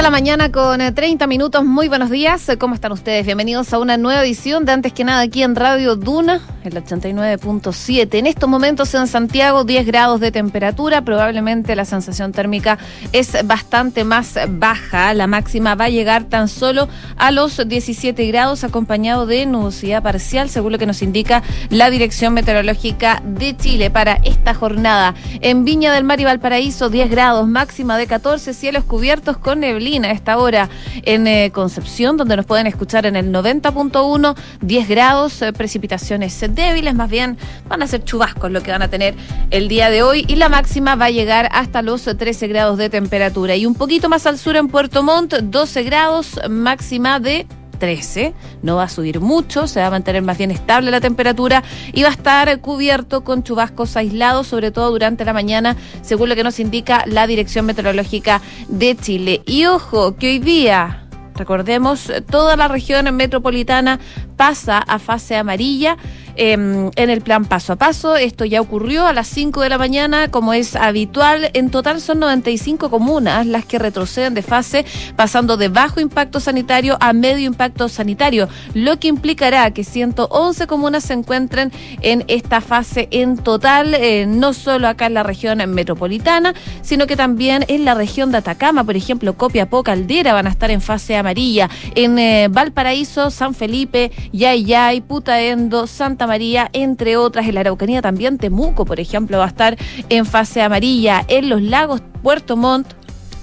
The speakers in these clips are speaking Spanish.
de la mañana con 30 eh, minutos. Muy buenos días. ¿Cómo están ustedes? Bienvenidos a una nueva edición de Antes que nada aquí en Radio Duna, el 89.7. En estos momentos en Santiago, 10 grados de temperatura. Probablemente la sensación térmica es bastante más baja. La máxima va a llegar tan solo a los 17 grados, acompañado de nubosidad parcial, según lo que nos indica la Dirección Meteorológica de Chile para esta jornada. En Viña del Mar y Valparaíso, 10 grados, máxima de 14, cielos cubiertos con neblina a esta hora en eh, Concepción, donde nos pueden escuchar en el 90.1, 10 grados, eh, precipitaciones débiles, más bien van a ser chubascos lo que van a tener el día de hoy y la máxima va a llegar hasta los 13 grados de temperatura. Y un poquito más al sur en Puerto Montt, 12 grados, máxima de 13. No va a subir mucho, se va a mantener más bien estable la temperatura y va a estar cubierto con chubascos aislados, sobre todo durante la mañana, según lo que nos indica la Dirección Meteorológica de Chile. Y ojo, que hoy día Recordemos, toda la región metropolitana pasa a fase amarilla em, en el plan paso a paso. Esto ya ocurrió a las 5 de la mañana, como es habitual. En total son 95 comunas las que retroceden de fase, pasando de bajo impacto sanitario a medio impacto sanitario, lo que implicará que 111 comunas se encuentren en esta fase en total, eh, no solo acá en la región metropolitana, sino que también en la región de Atacama, por ejemplo, Copiapó, Caldera van a estar en fase amarilla. En eh, Valparaíso, San Felipe, Yayay, Putaendo, Santa María, entre otras. En la Araucanía también Temuco, por ejemplo, va a estar en fase amarilla. En los lagos Puerto Montt,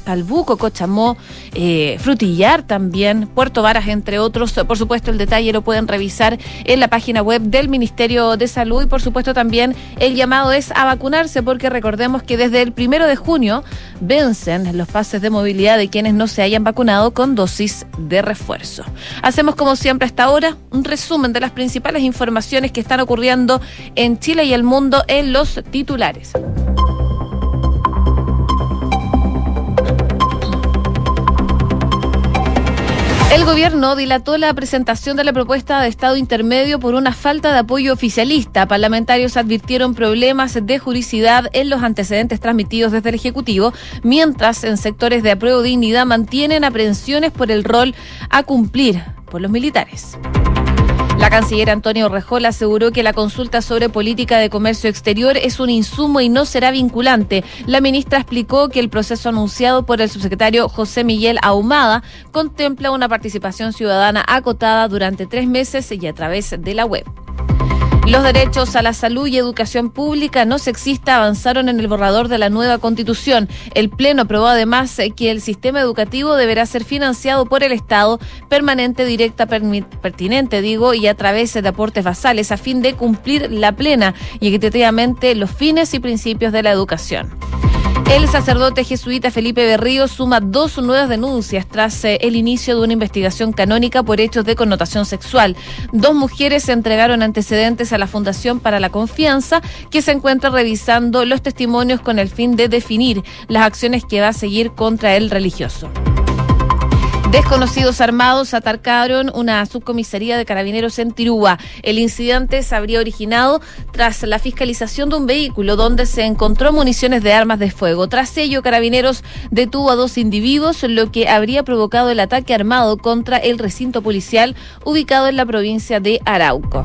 Calbuco, Cochamó, eh, Frutillar también, Puerto Varas, entre otros. Por supuesto, el detalle lo pueden revisar en la página web del Ministerio de Salud y, por supuesto, también el llamado es a vacunarse porque recordemos que desde el primero de junio vencen los pases de movilidad de quienes no se hayan vacunado con dosis de refuerzo. Hacemos, como siempre, hasta ahora un resumen de las principales informaciones que están ocurriendo en Chile y el mundo en los titulares. Gobierno dilató la presentación de la propuesta de Estado intermedio por una falta de apoyo oficialista. Parlamentarios advirtieron problemas de juricidad en los antecedentes transmitidos desde el Ejecutivo, mientras en sectores de apruebo dignidad mantienen aprehensiones por el rol a cumplir por los militares. La canciller Antonio Rejol aseguró que la consulta sobre política de comercio exterior es un insumo y no será vinculante. La ministra explicó que el proceso anunciado por el subsecretario José Miguel Ahumada contempla una participación ciudadana acotada durante tres meses y a través de la web. Los derechos a la salud y educación pública no sexista avanzaron en el borrador de la nueva constitución. El Pleno aprobó además que el sistema educativo deberá ser financiado por el Estado permanente, directa, pertinente, digo, y a través de aportes basales a fin de cumplir la plena y equitativamente los fines y principios de la educación. El sacerdote jesuita Felipe Berrío suma dos nuevas denuncias tras eh, el inicio de una investigación canónica por hechos de connotación sexual. Dos mujeres se entregaron antecedentes a la Fundación para la Confianza, que se encuentra revisando los testimonios con el fin de definir las acciones que va a seguir contra el religioso. Desconocidos armados atacaron una subcomisaría de carabineros en Tirúa. El incidente se habría originado tras la fiscalización de un vehículo donde se encontró municiones de armas de fuego. Tras ello, carabineros detuvo a dos individuos, lo que habría provocado el ataque armado contra el recinto policial ubicado en la provincia de Arauco.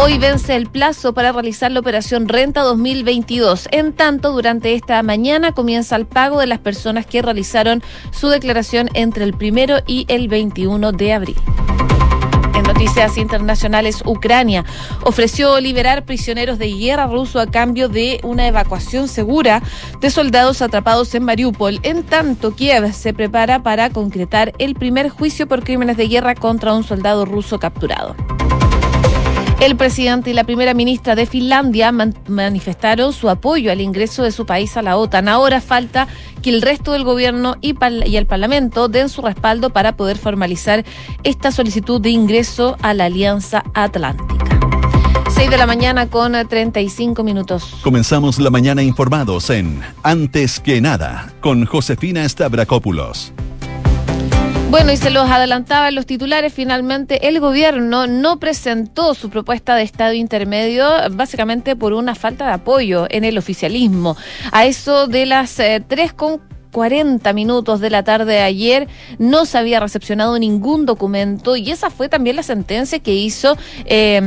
Hoy vence el plazo para realizar la operación Renta 2022. En tanto, durante esta mañana comienza el pago de las personas que realizaron su declaración entre el primero y el 21 de abril. En noticias internacionales, Ucrania ofreció liberar prisioneros de guerra ruso a cambio de una evacuación segura de soldados atrapados en Mariupol. En tanto, Kiev se prepara para concretar el primer juicio por crímenes de guerra contra un soldado ruso capturado. El presidente y la primera ministra de Finlandia manifestaron su apoyo al ingreso de su país a la OTAN. Ahora falta que el resto del gobierno y, el Parlamento den su respaldo para poder formalizar esta solicitud de ingreso a la Alianza Atlántica. 6 de la mañana con 35 minutos. Comenzamos la mañana informados en Antes que nada con Josefina Stavrakopoulos. Bueno, y se los adelantaba los titulares, finalmente el gobierno no presentó su propuesta de estado intermedio básicamente por una falta de apoyo en el oficialismo. A eso de las 3 eh, con 40 minutos de la tarde de ayer. No se había recepcionado ningún documento y esa fue también la sentencia que hizo. Eh,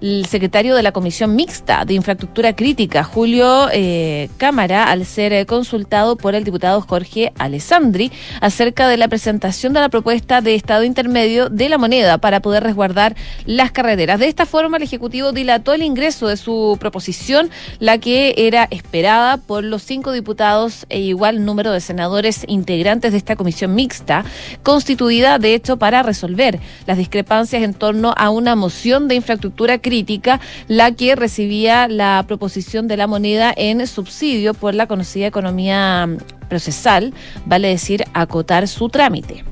el secretario de la Comisión Mixta de Infraestructura Crítica, Julio eh, Cámara, al ser eh, consultado por el diputado Jorge Alessandri acerca de la presentación de la propuesta de Estado intermedio de la moneda para poder resguardar las carreteras. De esta forma, el Ejecutivo dilató el ingreso de su proposición, la que era esperada por los cinco diputados e igual número de senadores integrantes de esta comisión mixta, constituida de hecho para resolver las discrepancias en torno a una moción de infraestructura crítica crítica la que recibía la proposición de la moneda en subsidio por la conocida economía procesal, vale decir, acotar su trámite.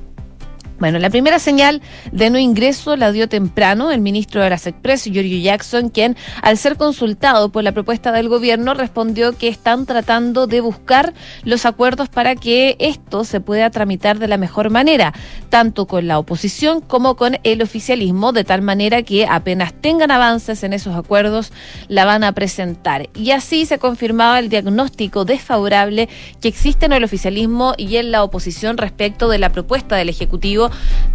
Bueno, la primera señal de no ingreso la dio temprano el ministro de las Express, Giorgio Jackson, quien, al ser consultado por la propuesta del gobierno, respondió que están tratando de buscar los acuerdos para que esto se pueda tramitar de la mejor manera, tanto con la oposición como con el oficialismo, de tal manera que apenas tengan avances en esos acuerdos, la van a presentar. Y así se confirmaba el diagnóstico desfavorable que existe en el oficialismo y en la oposición respecto de la propuesta del Ejecutivo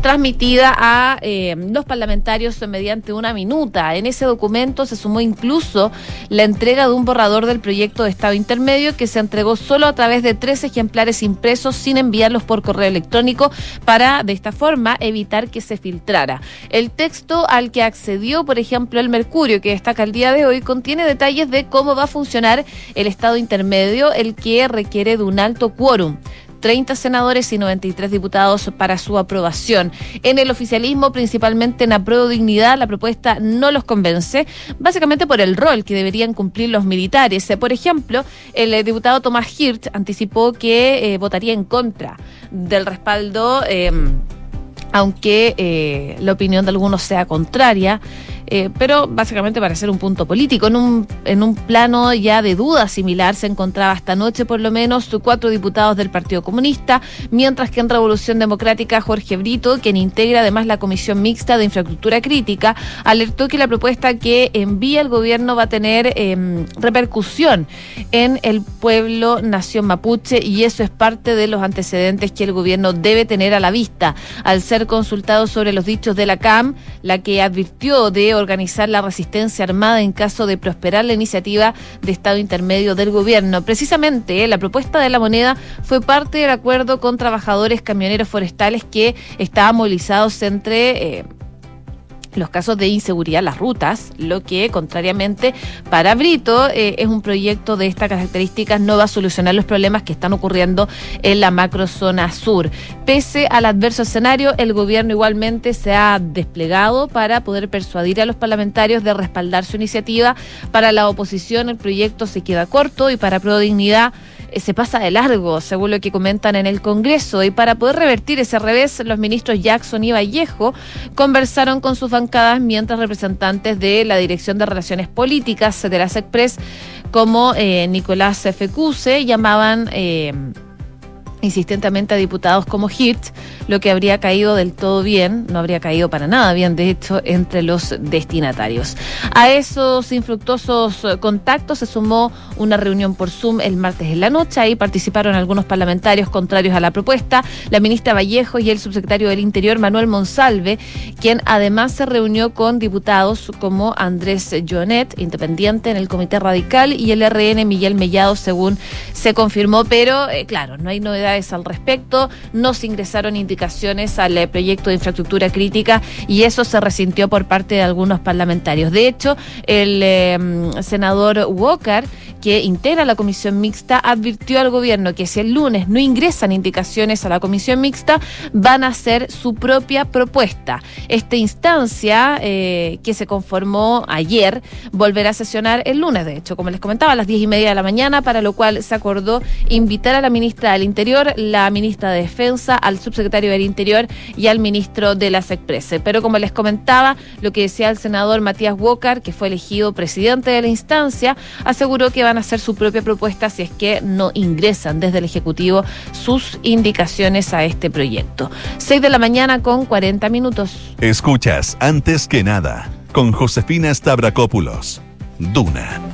transmitida a eh, los parlamentarios mediante una minuta. En ese documento se sumó incluso la entrega de un borrador del proyecto de Estado intermedio que se entregó solo a través de tres ejemplares impresos sin enviarlos por correo electrónico para de esta forma evitar que se filtrara. El texto al que accedió, por ejemplo, el Mercurio, que destaca el día de hoy, contiene detalles de cómo va a funcionar el Estado intermedio, el que requiere de un alto quórum. 30 senadores y 93 diputados para su aprobación. En el oficialismo, principalmente en apruebo dignidad, la propuesta no los convence, básicamente por el rol que deberían cumplir los militares. Por ejemplo, el eh, diputado Tomás Hirt anticipó que eh, votaría en contra del respaldo. Eh, aunque eh, la opinión de algunos sea contraria, eh, pero básicamente para ser un punto político. En un, en un plano ya de duda similar se encontraba esta noche por lo menos cuatro diputados del Partido Comunista, mientras que en Revolución Democrática Jorge Brito, quien integra además la Comisión Mixta de Infraestructura Crítica, alertó que la propuesta que envía el gobierno va a tener em, repercusión en el pueblo nación mapuche y eso es parte de los antecedentes que el gobierno debe tener a la vista al ser consultado sobre los dichos de la CAM, la que advirtió de organizar la resistencia armada en caso de prosperar la iniciativa de Estado intermedio del gobierno. Precisamente, la propuesta de la moneda fue parte del acuerdo con trabajadores camioneros forestales que estaban movilizados entre... Eh, los casos de inseguridad en las rutas, lo que, contrariamente, para Brito eh, es un proyecto de estas características, no va a solucionar los problemas que están ocurriendo en la macrozona sur. Pese al adverso escenario, el gobierno igualmente se ha desplegado para poder persuadir a los parlamentarios de respaldar su iniciativa. Para la oposición, el proyecto se queda corto y para Pro Dignidad se pasa de largo, según lo que comentan en el Congreso. Y para poder revertir ese revés, los ministros Jackson y Vallejo conversaron con sus bancadas mientras representantes de la Dirección de Relaciones Políticas de la SECPRES, como eh, Nicolás Fecuse, llamaban... Eh, insistentemente a diputados como Hirsch, lo que habría caído del todo bien, no habría caído para nada bien, de hecho, entre los destinatarios. A esos infructuosos contactos se sumó una reunión por Zoom el martes en la noche. Ahí participaron algunos parlamentarios contrarios a la propuesta, la ministra Vallejo y el subsecretario del Interior, Manuel Monsalve, quien además se reunió con diputados como Andrés Jonet, independiente en el Comité Radical, y el RN Miguel Mellado, según se confirmó, pero eh, claro, no hay novedad al respecto, no se ingresaron indicaciones al eh, proyecto de infraestructura crítica y eso se resintió por parte de algunos parlamentarios. De hecho, el em, senador Walker, que integra la comisión mixta, advirtió al gobierno que si el lunes no ingresan indicaciones a la comisión mixta, van a hacer su propia propuesta. Esta instancia eh, que se conformó ayer volverá a sesionar el lunes, de hecho, como les comentaba, a las diez y media de la mañana, para lo cual se acordó invitar a la ministra del Interior la ministra de Defensa, al subsecretario del Interior y al ministro de las Exprese. Pero como les comentaba, lo que decía el senador Matías Walker, que fue elegido presidente de la instancia, aseguró que van a hacer su propia propuesta si es que no ingresan desde el Ejecutivo sus indicaciones a este proyecto. 6 de la mañana con 40 minutos. Escuchas antes que nada con Josefina Stavrakopoulos. Duna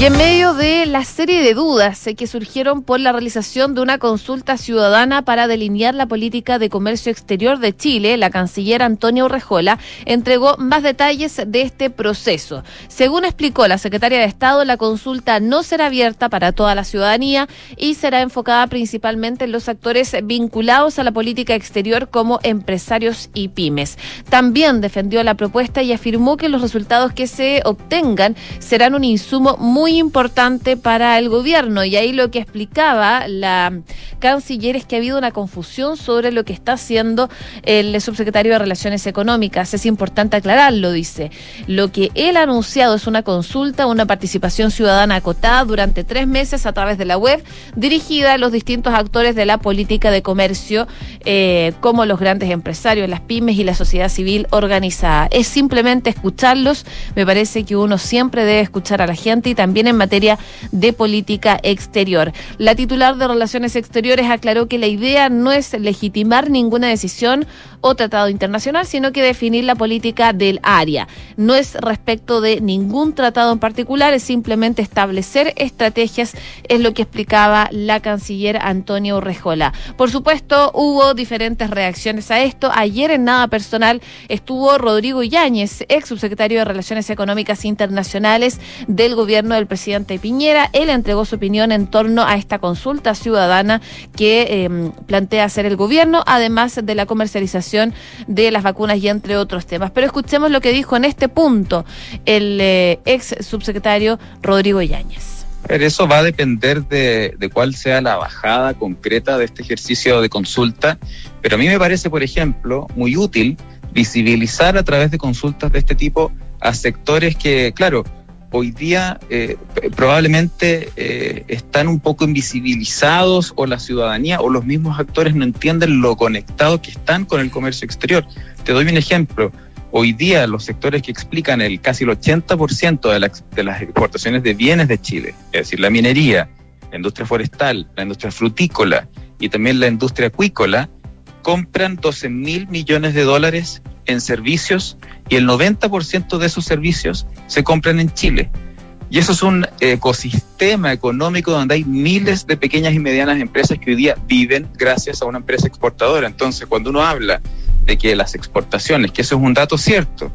Y en medio de la serie de dudas que surgieron por la realización de una consulta ciudadana para delinear la política de comercio exterior de Chile, la canciller Antonio Urrejola entregó más detalles de este proceso. Según explicó la secretaria de Estado, la consulta no será abierta para toda la ciudadanía y será enfocada principalmente en los actores vinculados a la política exterior como empresarios y pymes. También defendió la propuesta y afirmó que los resultados que se obtengan serán un insumo muy importante para el gobierno. Y ahí lo que explicaba la canciller es que ha habido una confusión sobre lo que está haciendo el subsecretario de Relaciones Económicas. Es importante aclararlo, dice. Lo que él ha anunciado es una consulta, una participación ciudadana acotada durante tres meses a través de la web, dirigida a los distintos actores de la política de comercio, eh, como los grandes empresarios, las pymes y la sociedad civil organizada. Es simplemente escucharlos. Me parece que uno siempre debe escuchar a la gente y también en materia de política exterior. La titular de Relaciones Exteriores aclaró que la idea no es legitimar ninguna decisión o tratado internacional, sino que definir la política del área. No es respecto de ningún tratado en particular, es simplemente establecer estrategias, es lo que explicaba la canciller Antonio Urrejola. Por supuesto, hubo diferentes reacciones a esto. Ayer en Nada Personal estuvo Rodrigo Yáñez, ex subsecretario de Relaciones Económicas Internacionales del gobierno del presidente Piñera. Él entregó su opinión en torno a esta consulta ciudadana que em, plantea hacer el gobierno, además de la comercialización de las vacunas y entre otros temas. Pero escuchemos lo que dijo en este punto el eh, ex subsecretario Rodrigo Yáñez. Eso va a depender de, de, cuál sea la bajada concreta de este ejercicio de consulta, pero a mí me parece, por ejemplo, muy útil visibilizar a través de consultas de este tipo a sectores que, claro, hoy día eh, probablemente eh, están un poco invisibilizados o la ciudadanía o los mismos actores no entienden lo conectados que están con el comercio exterior. Te doy un ejemplo. Hoy día los sectores que explican el casi el 80% de, de las exportaciones de bienes de Chile, es decir, la minería, la industria forestal, la industria frutícola y también la industria acuícola, compran 12 mil millones de dólares en servicios y el 90% de esos servicios se compran en Chile. Y eso es un ecosistema económico donde hay miles de pequeñas y medianas empresas que hoy día viven gracias a una empresa exportadora. Entonces, cuando uno habla de que las exportaciones, que eso es un dato cierto,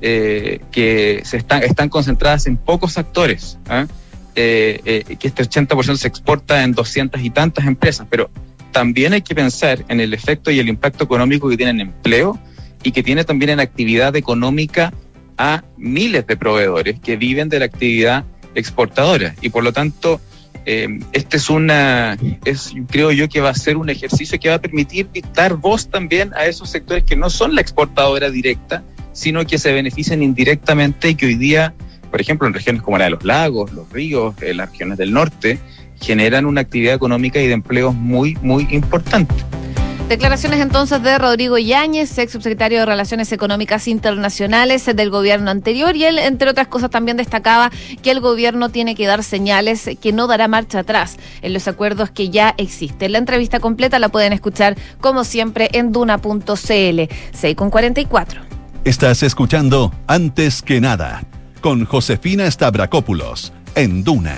eh, que se están, están concentradas en pocos actores, ¿ah? eh, eh, que este 80% se exporta en 200 y tantas empresas, pero también hay que pensar en el efecto y el impacto económico que tiene en empleo y que tiene también en actividad económica a miles de proveedores que viven de la actividad exportadora. Y por lo tanto, eh, este es una, es, creo yo que va a ser un ejercicio que va a permitir dar voz también a esos sectores que no son la exportadora directa, sino que se benefician indirectamente y que hoy día, por ejemplo, en regiones como la de los lagos, los ríos, en las regiones del norte, generan una actividad económica y de empleos muy, muy importante. Declaraciones entonces de Rodrigo Yáñez, ex subsecretario de Relaciones Económicas Internacionales del gobierno anterior, y él, entre otras cosas, también destacaba que el gobierno tiene que dar señales que no dará marcha atrás en los acuerdos que ya existen. La entrevista completa la pueden escuchar, como siempre, en duna.cl. 6 con 44. Estás escuchando Antes que nada, con Josefina Stavrakopoulos, en Duna.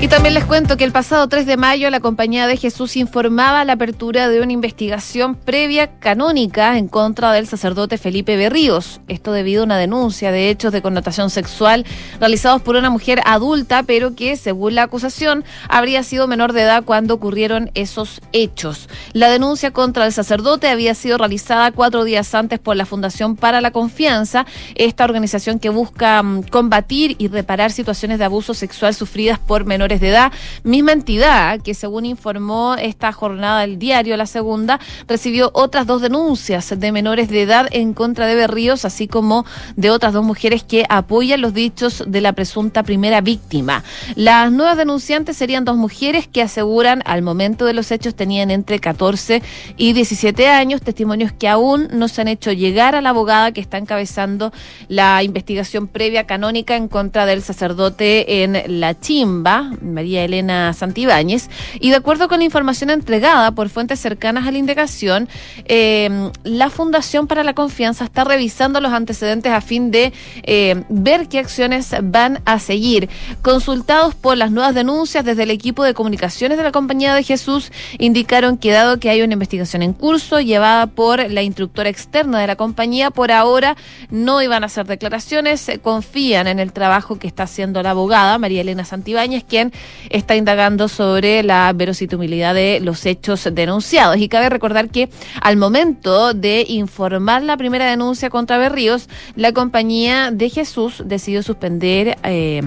Y también les cuento que el pasado 3 de mayo la Compañía de Jesús informaba la apertura de una investigación previa canónica en contra del sacerdote Felipe Berríos. Esto debido a una denuncia de hechos de connotación sexual realizados por una mujer adulta, pero que, según la acusación, habría sido menor de edad cuando ocurrieron esos hechos. La denuncia contra el sacerdote había sido realizada cuatro días antes por la Fundación para la Confianza, esta organización que busca mm, combatir y reparar situaciones de abuso sexual sufridas por menores de edad. Misma entidad que, según informó esta jornada del diario La Segunda, recibió otras dos denuncias de menores de edad en contra de Berríos, así como de otras dos mujeres que apoyan los dichos de la presunta primera víctima. Las nuevas denunciantes serían dos mujeres que aseguran al momento de los hechos tenían entre 14 y 17 años, testimonios que aún no se han hecho llegar a la abogada que está encabezando la investigación previa canónica en contra del sacerdote en La Chimba, María Elena Santibáñez, y de acuerdo con la información entregada por fuentes cercanas a la indagación, eh, la Fundación para la Confianza está revisando los antecedentes a fin de eh, ver qué acciones van a seguir. Consultados por las nuevas denuncias desde el equipo de comunicaciones de la Compañía de Jesús, indicaron que dado que hay una investigación en curso llevada por la instructora externa de la compañía, por ahora no iban a hacer declaraciones, confían en el trabajo que está haciendo la abogada María Elena Santibáñez, quien está indagando sobre la verosimilidad de los hechos denunciados. Y cabe recordar que al momento de informar la primera denuncia contra Berríos, la compañía de Jesús decidió suspender eh,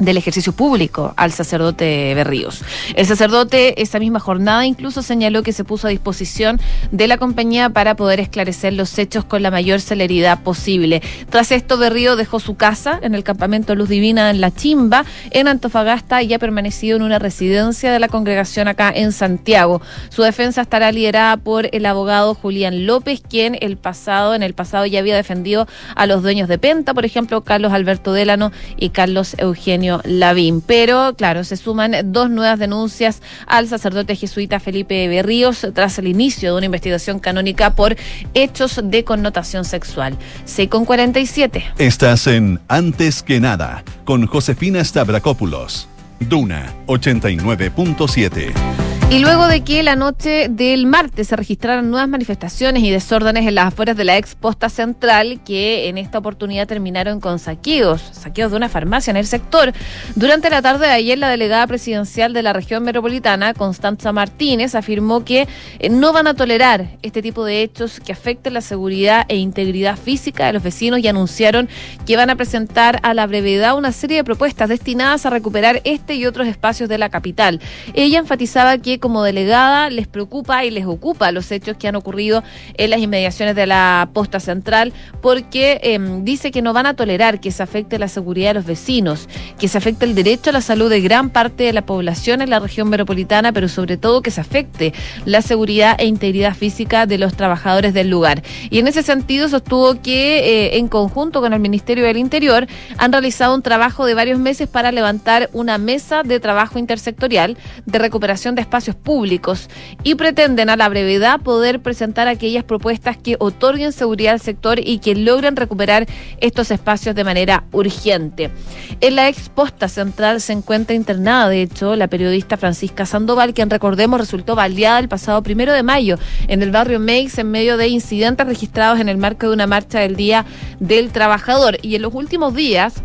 del ejercicio público al sacerdote Berríos. El sacerdote esa misma jornada incluso señaló que se puso a disposición de la compañía para poder esclarecer los hechos con la mayor celeridad posible. Tras esto, Berrío dejó su casa en el campamento Luz Divina en La Chimba, en Antofagasta, y ha permanecido en una residencia de la congregación acá en Santiago. Su defensa estará liderada por el abogado Julián López, quien el pasado, en el pasado ya había defendido a los dueños de Penta, por ejemplo, Carlos Alberto Délano y Carlos Eugenio Lavín. Pero, claro, se suman dos nuevas denuncias al sacerdote jesuita Felipe Berríos tras el inicio de una investigación canónica por hechos de connotación sexual. C con 47. Estás en Antes que nada con Josefina Stavrakopoulos. Duna 89.7. Y luego de que la noche del martes se registraron nuevas manifestaciones y desórdenes en las afueras de la ex posta central, que en esta oportunidad terminaron con saqueos, saqueos de una farmacia en el sector. Durante la tarde de ayer, la delegada presidencial de la región metropolitana, Constanza Martínez, afirmó que eh, no van a tolerar este tipo de hechos que afecten la seguridad e integridad física de los vecinos y anunciaron que van a presentar a la brevedad una serie de propuestas destinadas a recuperar este y otros espacios de la capital. Ella enfatizaba que como delegada les preocupa y les ocupa los hechos que han ocurrido en las inmediaciones de la posta central, porque em, dice que no van a tolerar que se afecte la seguridad de los vecinos, que se afecte el derecho a la salud de gran parte de la población en la región metropolitana, pero sobre todo que se afecte la seguridad e integridad física de los trabajadores del lugar. Y en ese sentido sostuvo que eh, en conjunto con el Ministerio del Interior han realizado un trabajo de varios meses para levantar una mesa de trabajo intersectorial de recuperación de espacios públicos y pretenden a la brevedad poder presentar aquellas propuestas que otorguen seguridad al sector y que logren recuperar estos espacios de manera urgente. En la exposta central se encuentra internada, de hecho, la periodista Francisca Sandoval, quien recordemos resultó baleada el pasado primero de mayo en el barrio Meix en medio de incidentes registrados en el marco de una marcha del Día del Trabajador. Y en los últimos días,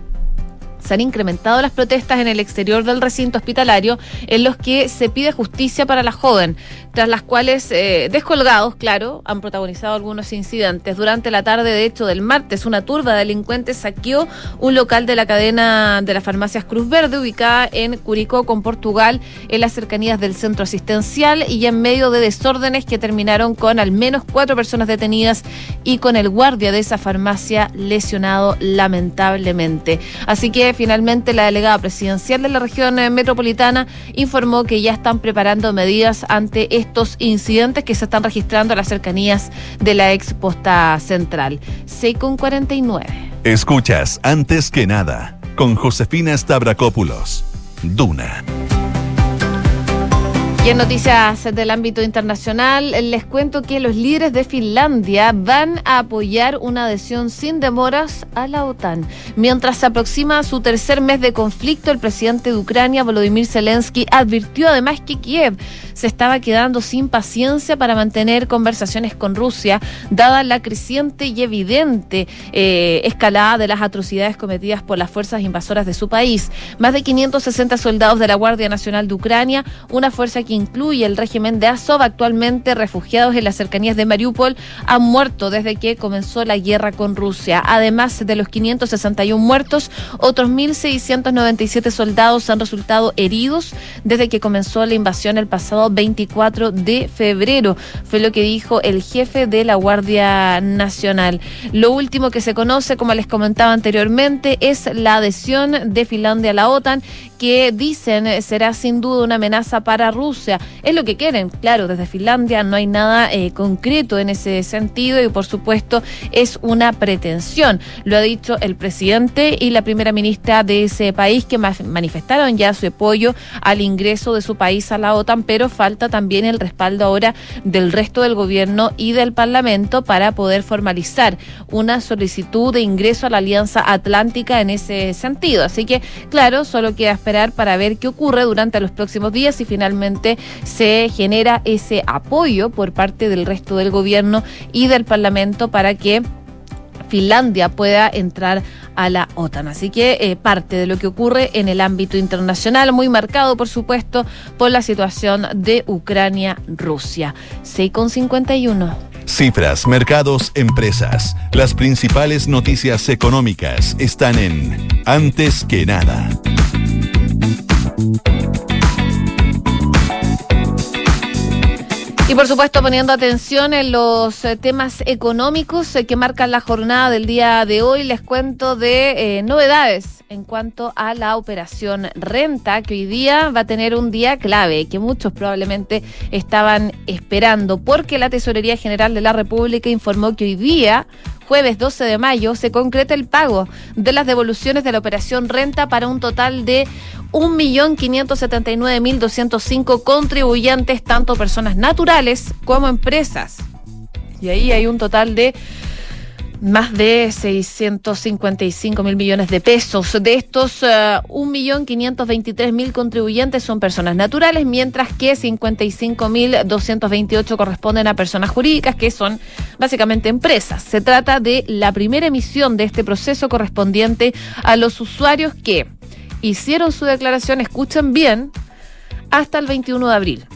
se han incrementado las protestas en el exterior del recinto hospitalario en los que se pide justicia para la joven, tras las cuales eh, descolgados, claro, han protagonizado algunos incidentes. Durante la tarde, de hecho, del martes, una turba de delincuentes saqueó un local de la cadena de las farmacias Cruz Verde, ubicada en Curicó, con Portugal, en las cercanías del centro asistencial y en medio de desórdenes que terminaron con al menos cuatro personas detenidas y con el guardia de esa farmacia lesionado lamentablemente. Así que finalmente la delegada presidencial de la región eh, metropolitana informó que ya están preparando medidas ante estos incidentes que se están registrando a las cercanías de la ex posta central. 6 con 49. Escuchas antes que nada con Josefina Stavrakopoulos. Duna. Y en noticias del ámbito internacional, les cuento que los líderes de Finlandia van a apoyar una adhesión sin demoras a la OTAN. Mientras se aproxima su tercer mes de conflicto, el presidente de Ucrania, Volodymyr Zelensky, advirtió además que Kiev se estaba quedando sin paciencia para mantener conversaciones con Rusia, dada la creciente y evidente eh, escalada de las atrocidades cometidas por las fuerzas invasoras de su país. Más de 560 soldados de la Guardia Nacional de Ucrania, una fuerza que incluye el régimen de Azov, actualmente refugiados en las cercanías de Mariupol, han muerto desde que comenzó la guerra con Rusia. Además de los 561 muertos, otros 1.697 soldados han resultado heridos desde que comenzó la invasión el pasado 24 de febrero. Fue lo que dijo el jefe de la Guardia Nacional. Lo último que se conoce, como les comentaba anteriormente, es la adhesión de Finlandia a la OTAN que dicen eh, será sin duda una amenaza para Rusia. Es lo que quieren, claro, desde Finlandia no hay nada eh, concreto en ese sentido y por supuesto es una pretensión. Lo ha dicho el presidente y la primera ministra de ese país que manifestaron ya su apoyo al ingreso de su país a la OTAN, pero falta también el respaldo ahora del resto del gobierno y del Parlamento para poder formalizar una solicitud de ingreso a la Alianza Atlántica en ese sentido. Así que, claro, solo queda esperar para ver qué ocurre durante los próximos días y finalmente se genera ese apoyo por parte del resto del gobierno y del Parlamento para que Finlandia pueda entrar a la OTAN. Así que eh, parte de lo que ocurre en el ámbito internacional, muy marcado, por supuesto, por la situación de Ucrania-Rusia. 6,51. Cifras, mercados, empresas. Las principales noticias económicas están en Antes que nada. Y por supuesto poniendo atención en los eh, temas económicos eh, que marcan la jornada del día de hoy, les cuento de eh, novedades en cuanto a la operación renta, que hoy día va a tener un día clave, que muchos probablemente estaban esperando, porque la Tesorería General de la República informó que hoy día jueves 12 de mayo se concreta el pago de las devoluciones de la operación renta para un total de 1.579.205 contribuyentes, tanto personas naturales como empresas. Y ahí hay un total de más de 655 mil millones de pesos. De estos, uh, eh, 1.523.000 mil contribuyentes son personas naturales, mientras que 55 mil 228 corresponden a personas jurídicas, que son básicamente empresas. Se trata de la primera emisión de este proceso correspondiente a los usuarios que hicieron su declaración, escuchen bien, hasta el 21 de abril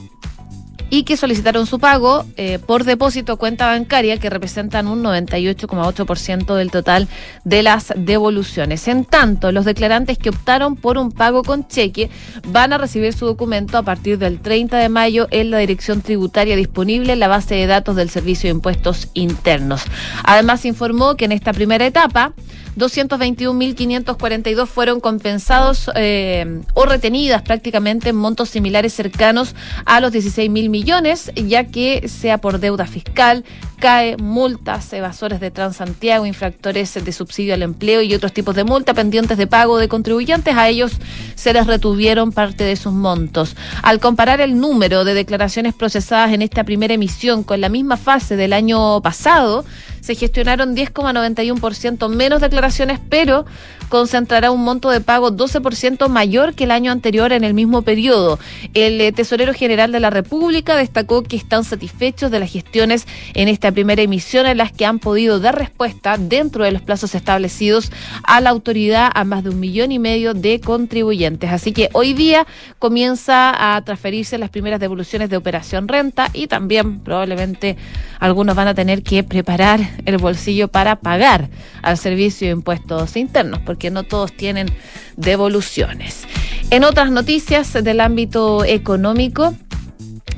y que solicitaron su pago eh, por depósito cuenta bancaria que representan un 98,8% del total de las devoluciones. En tanto, los declarantes que optaron por un pago con cheque van a recibir su documento a partir del 30 de mayo en la dirección tributaria disponible en la base de datos del Servicio de Impuestos Internos. Además, informó que en esta primera etapa 221.542 fueron compensados eh, o retenidas prácticamente en montos similares cercanos a los 16.000 millones, ya que sea por deuda fiscal, CAE, multas, evasores de Transantiago, infractores de subsidio al empleo y otros tipos de multa pendientes de pago de contribuyentes, a ellos se les retuvieron parte de sus montos. Al comparar el número de declaraciones procesadas en esta primera emisión con la misma fase del año pasado, se gestionaron 10,91% menos declaraciones, pero concentrará un monto de pago 12% mayor que el año anterior en el mismo periodo. El eh, tesorero general de la República destacó que están satisfechos de las gestiones en esta primera emisión en las que han podido dar respuesta dentro de los plazos establecidos a la autoridad a más de un millón y medio de contribuyentes. Así que hoy día comienza a transferirse las primeras devoluciones de operación renta y también probablemente algunos van a tener que preparar el bolsillo para pagar al servicio de impuestos internos, no todos tienen devoluciones. En otras noticias del ámbito económico,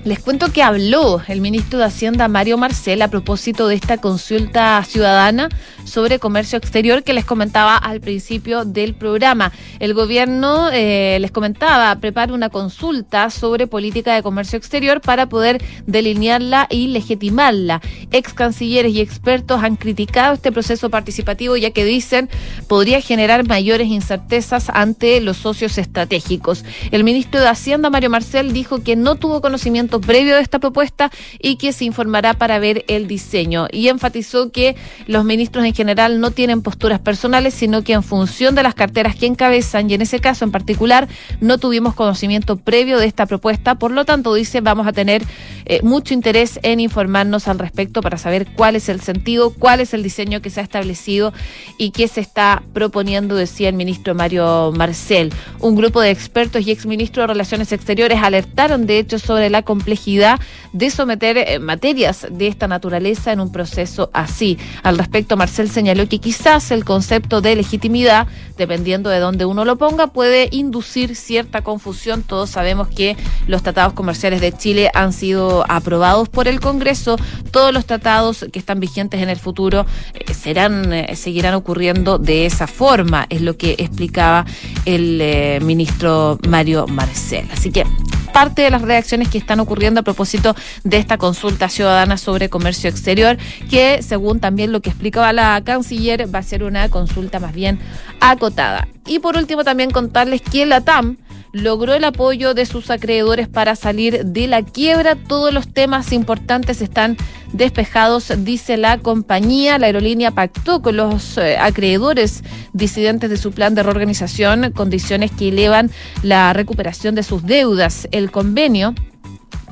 les cuento que habló el ministro de Hacienda Mario Marcel a propósito de esta consulta ciudadana sobre comercio exterior que les comentaba al principio del programa. El gobierno, eh, les comentaba, prepara una consulta sobre política de comercio exterior para poder delinearla y legitimarla. Ex cancilleres y expertos han criticado este proceso participativo ya que dicen podría generar mayores incertezas ante los socios estratégicos. El ministro de Hacienda, Mario Marcel, dijo que no tuvo conocimiento previo de esta propuesta y que se informará para ver el diseño. Y enfatizó que los ministros en general no tienen posturas personales, sino que en función de las carteras que encabezan, y en ese caso en particular, no tuvimos conocimiento previo de esta propuesta. Por lo tanto, dice, vamos a tener eh, mucho interés en informarnos al respecto para saber cuál es el sentido, cuál es el diseño que se ha establecido y qué se está proponiendo, decía el ministro Mario Marcel. Un grupo de expertos y exministros de Relaciones Exteriores alertaron, de hecho, sobre la complejidad de someter eh, materias de esta naturaleza en un proceso así. Al respecto, Marcel señaló que quizás el concepto de legitimidad, dependiendo de dónde uno lo ponga, puede inducir cierta confusión. Todos sabemos que los tratados comerciales de Chile han sido aprobados por el Congreso. Todos los tratados que están vigentes en el futuro eh, serán, eh, seguirán ocurriendo de esa forma, es lo que explicaba el ministro Mario Marcel. Así que parte de las reacciones que están ocurriendo a propósito de esta consulta ciudadana sobre comercio exterior, que según también lo que explicaba la canciller, va a ser una consulta más bien acotada. Y por último también contarles que la TAM logró el apoyo de sus acreedores para salir de la quiebra. Todos los temas importantes están despejados, dice la compañía. La aerolínea pactó con los eh, acreedores disidentes de su plan de reorganización condiciones que elevan la recuperación de sus deudas. El convenio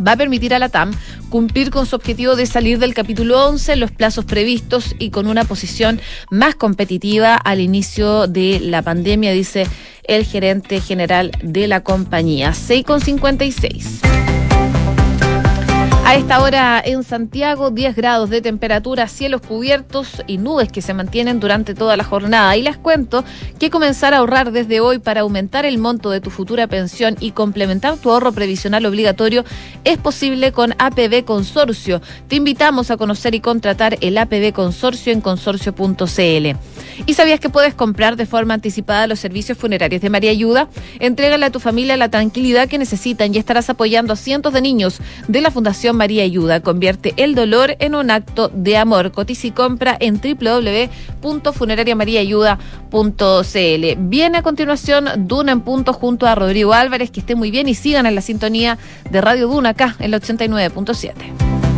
va a permitir a la TAM cumplir con su objetivo de salir del capítulo 11 en los plazos previstos y con una posición más competitiva al inicio de la pandemia, dice el gerente general de la compañía. 6,56. A esta hora en Santiago, 10 grados de temperatura, cielos cubiertos y nubes que se mantienen durante toda la jornada. Y les cuento que comenzar a ahorrar desde hoy para aumentar el monto de tu futura pensión y complementar tu ahorro previsional obligatorio es posible con APB Consorcio. Te invitamos a conocer y contratar el APB Consorcio en consorcio.cl. ¿Y sabías que puedes comprar de forma anticipada los servicios funerarios de María Ayuda? Entrégale a tu familia la tranquilidad que necesitan y estarás apoyando a cientos de niños de la Fundación María Ayuda. Convierte el dolor en un acto de amor. Cotiza y compra en www.funerariamariaayuda.cl. Viene a continuación Duna en punto junto a Rodrigo Álvarez. Que esté muy bien y sigan en la sintonía de Radio Duna acá en el 89.7.